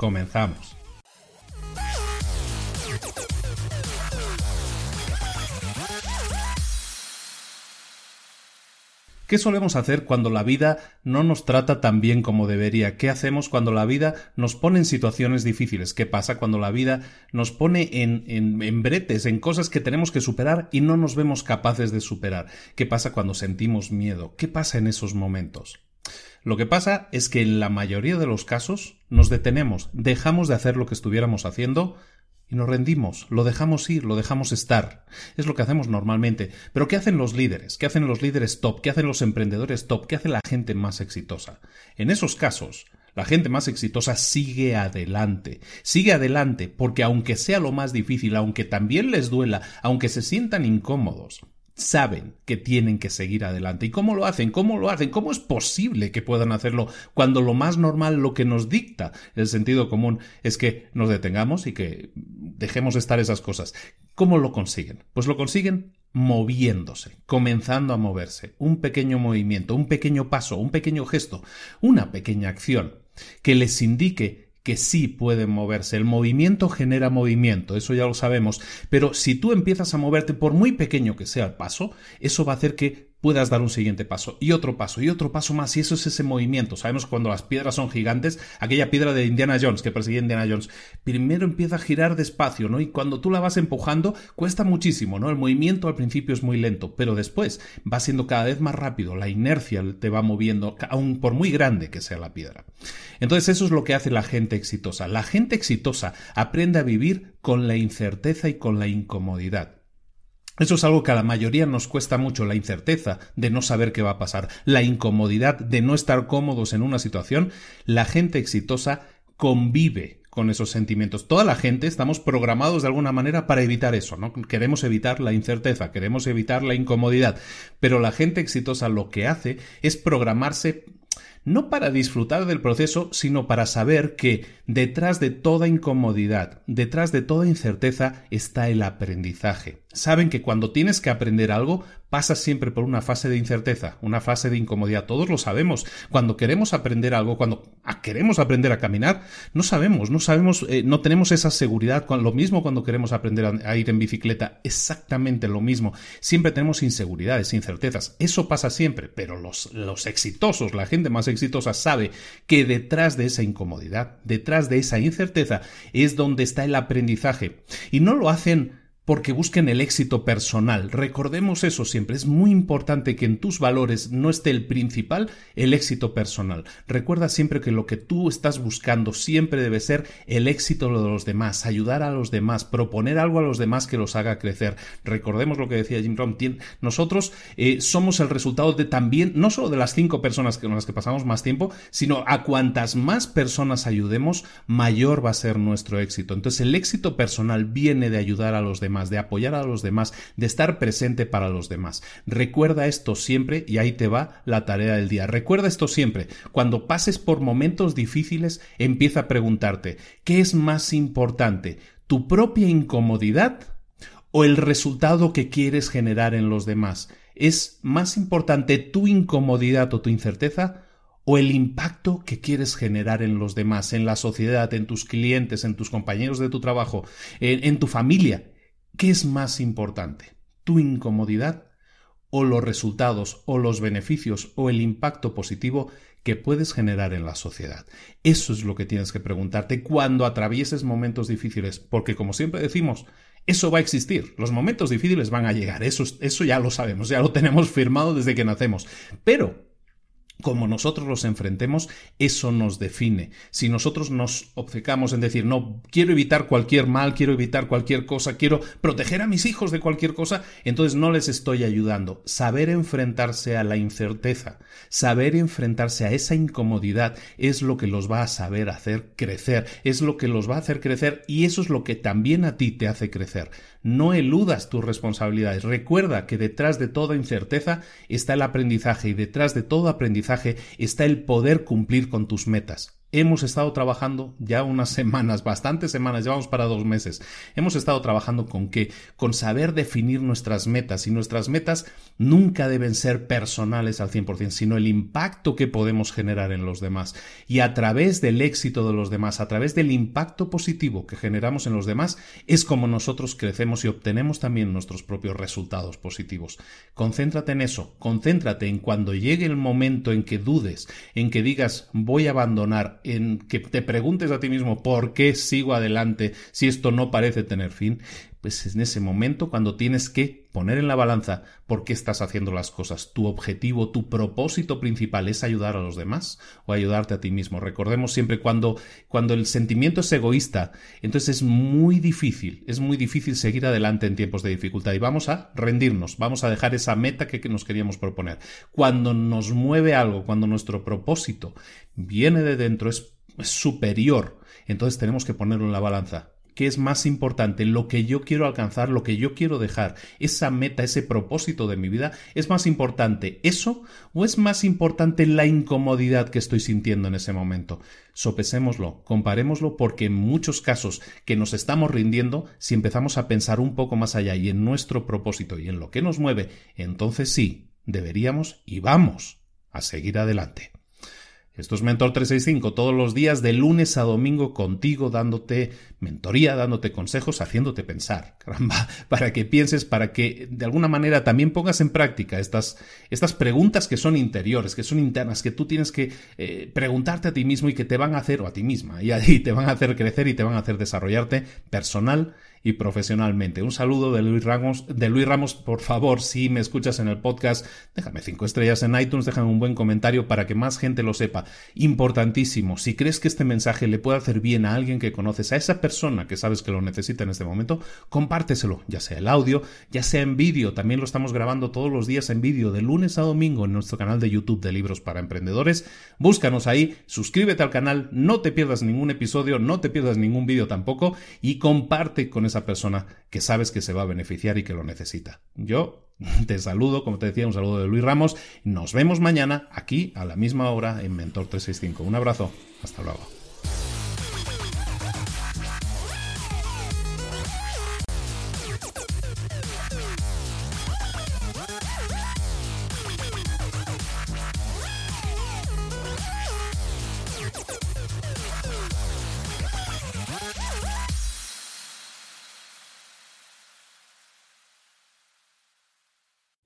Comenzamos. ¿Qué solemos hacer cuando la vida no nos trata tan bien como debería? ¿Qué hacemos cuando la vida nos pone en situaciones difíciles? ¿Qué pasa cuando la vida nos pone en, en, bretes, en cosas que tenemos que superar y no nos vemos capaces de superar? ¿Qué pasa cuando sentimos miedo? ¿Qué pasa en esos momentos? Lo que pasa es que en la mayoría de los casos nos detenemos, dejamos de hacer lo que estuviéramos haciendo y nos rendimos, lo dejamos ir, lo dejamos estar. Es lo que hacemos normalmente. Pero ¿qué hacen los líderes? ¿Qué hacen los líderes top? ¿Qué hacen los emprendedores top? ¿Qué hace la gente más exitosa? En esos casos, la gente más exitosa sigue adelante, sigue adelante porque aunque sea lo más difícil, aunque también les duela, aunque se sientan incómodos, saben que tienen que seguir adelante. ¿Y cómo lo hacen? ¿Cómo lo hacen? ¿Cómo es posible que puedan hacerlo cuando lo más normal, lo que nos dicta el sentido común es que nos detengamos y que dejemos de estar esas cosas? ¿Cómo lo consiguen? Pues lo consiguen moviéndose, comenzando a moverse, un pequeño movimiento, un pequeño paso, un pequeño gesto, una pequeña acción que les indique que sí pueden moverse. El movimiento genera movimiento, eso ya lo sabemos, pero si tú empiezas a moverte, por muy pequeño que sea el paso, eso va a hacer que puedas dar un siguiente paso y otro paso y otro paso más y eso es ese movimiento. Sabemos cuando las piedras son gigantes, aquella piedra de Indiana Jones que persigue Indiana Jones, primero empieza a girar despacio, ¿no? Y cuando tú la vas empujando cuesta muchísimo, ¿no? El movimiento al principio es muy lento, pero después va siendo cada vez más rápido, la inercia te va moviendo, aun por muy grande que sea la piedra. Entonces eso es lo que hace la gente exitosa. La gente exitosa aprende a vivir con la incerteza y con la incomodidad. Eso es algo que a la mayoría nos cuesta mucho, la incerteza de no saber qué va a pasar, la incomodidad de no estar cómodos en una situación. La gente exitosa convive con esos sentimientos. Toda la gente estamos programados de alguna manera para evitar eso, ¿no? Queremos evitar la incerteza, queremos evitar la incomodidad, pero la gente exitosa lo que hace es programarse no para disfrutar del proceso, sino para saber que detrás de toda incomodidad, detrás de toda incerteza está el aprendizaje. Saben que cuando tienes que aprender algo, pasas siempre por una fase de incerteza, una fase de incomodidad. Todos lo sabemos. Cuando queremos aprender algo, cuando queremos aprender a caminar, no sabemos, no sabemos, eh, no tenemos esa seguridad. Lo mismo cuando queremos aprender a, ir en bicicleta, exactamente lo mismo. Siempre tenemos inseguridades, incertezas. Eso pasa siempre, pero los, los exitosos, la gente más exitosa sabe que detrás de esa incomodidad, detrás de esa incerteza, es donde está el aprendizaje. Y no lo hacen porque busquen el éxito personal. Recordemos eso siempre. Es muy importante que en tus valores no esté el principal, el éxito personal. Recuerda siempre que lo que tú estás buscando siempre debe ser el éxito de los demás, ayudar a los demás, proponer algo a los demás que los haga crecer. Recordemos lo que decía Jim Rohn. Nosotros eh, somos el resultado de también, no solo de las cinco personas con las que pasamos más tiempo, sino a cuantas más personas ayudemos, mayor va a ser nuestro éxito. Entonces el éxito personal viene de ayudar a los demás de apoyar a los demás, de estar presente para los demás. Recuerda esto siempre y ahí te va la tarea del día. Recuerda esto siempre. Cuando pases por momentos difíciles, empieza a preguntarte, ¿qué es más importante? ¿Tu propia incomodidad o el resultado que quieres generar en los demás? ¿Es más importante tu incomodidad o tu incerteza? o el impacto que quieres generar en los demás, en la sociedad, en tus clientes, en tus compañeros de tu trabajo, en, en tu familia. ¿Qué es más importante? ¿Tu incomodidad o los resultados o los beneficios o el impacto positivo que puedes generar en la sociedad? Eso es lo que tienes que preguntarte cuando atravieses momentos difíciles, porque como siempre decimos, eso va a existir, los momentos difíciles van a llegar, eso, eso ya lo sabemos, ya lo tenemos firmado desde que nacemos, pero como nosotros los enfrentemos, eso nos define. Si nosotros nos obcecamos en decir, no, quiero evitar cualquier mal, quiero evitar cualquier cosa, quiero proteger a mis hijos de cualquier cosa, entonces no les estoy ayudando. Saber enfrentarse a la incerteza, saber enfrentarse a esa incomodidad es lo que los va a saber hacer crecer, es lo que los va a hacer crecer y eso es lo que también a ti te hace crecer. No eludas tus responsabilidades. Recuerda que detrás de toda incerteza está el aprendizaje y detrás de todo aprendizaje está el poder cumplir con tus metas. Hemos estado trabajando ya unas semanas, bastantes semanas, llevamos para dos meses. Hemos estado trabajando con qué? Con saber definir nuestras metas y nuestras metas nunca deben ser personales al 100%, sino el impacto que podemos generar en los demás. Y a través del éxito de los demás, a través del impacto positivo que generamos en los demás, es como nosotros crecemos y obtenemos también nuestros propios resultados positivos. Concéntrate en eso, concéntrate en cuando llegue el momento en que dudes, en que digas voy a abandonar en que te preguntes a ti mismo por qué sigo adelante si esto no parece tener fin, pues es en ese momento cuando tienes que poner en la balanza por qué estás haciendo las cosas. Tu objetivo, tu propósito principal es ayudar a los demás o ayudarte a ti mismo. Recordemos siempre cuando, cuando el sentimiento es egoísta, entonces es muy difícil, es muy difícil seguir adelante en tiempos de dificultad y vamos a rendirnos, vamos a dejar esa meta que nos queríamos proponer. Cuando nos mueve algo, cuando nuestro propósito viene de dentro, es superior, entonces tenemos que ponerlo en la balanza ¿Qué es más importante? Lo que yo quiero alcanzar, lo que yo quiero dejar, esa meta, ese propósito de mi vida, ¿es más importante eso o es más importante la incomodidad que estoy sintiendo en ese momento? Sopesémoslo, comparémoslo porque en muchos casos que nos estamos rindiendo, si empezamos a pensar un poco más allá y en nuestro propósito y en lo que nos mueve, entonces sí, deberíamos y vamos a seguir adelante. Esto es Mentor 365 todos los días de lunes a domingo contigo dándote mentoría, dándote consejos, haciéndote pensar, caramba, para que pienses, para que de alguna manera también pongas en práctica estas, estas preguntas que son interiores, que son internas, que tú tienes que eh, preguntarte a ti mismo y que te van a hacer, o a ti misma, y, ahí te van a hacer crecer y te van a hacer desarrollarte personal y profesionalmente. Un saludo de Luis Ramos. De Luis Ramos, por favor, si me escuchas en el podcast, déjame cinco estrellas en iTunes, déjame un buen comentario para que más gente lo sepa. Importantísimo. Si crees que este mensaje le puede hacer bien a alguien que conoces, a esa persona que sabes que lo necesita en este momento, compárteselo, ya sea el audio, ya sea en vídeo. También lo estamos grabando todos los días en vídeo, de lunes a domingo, en nuestro canal de YouTube de Libros para Emprendedores. Búscanos ahí, suscríbete al canal, no te pierdas ningún episodio, no te pierdas ningún vídeo tampoco y comparte con esa persona que sabes que se va a beneficiar y que lo necesita. Yo te saludo, como te decía, un saludo de Luis Ramos. Nos vemos mañana aquí a la misma hora en Mentor 365. Un abrazo. Hasta luego.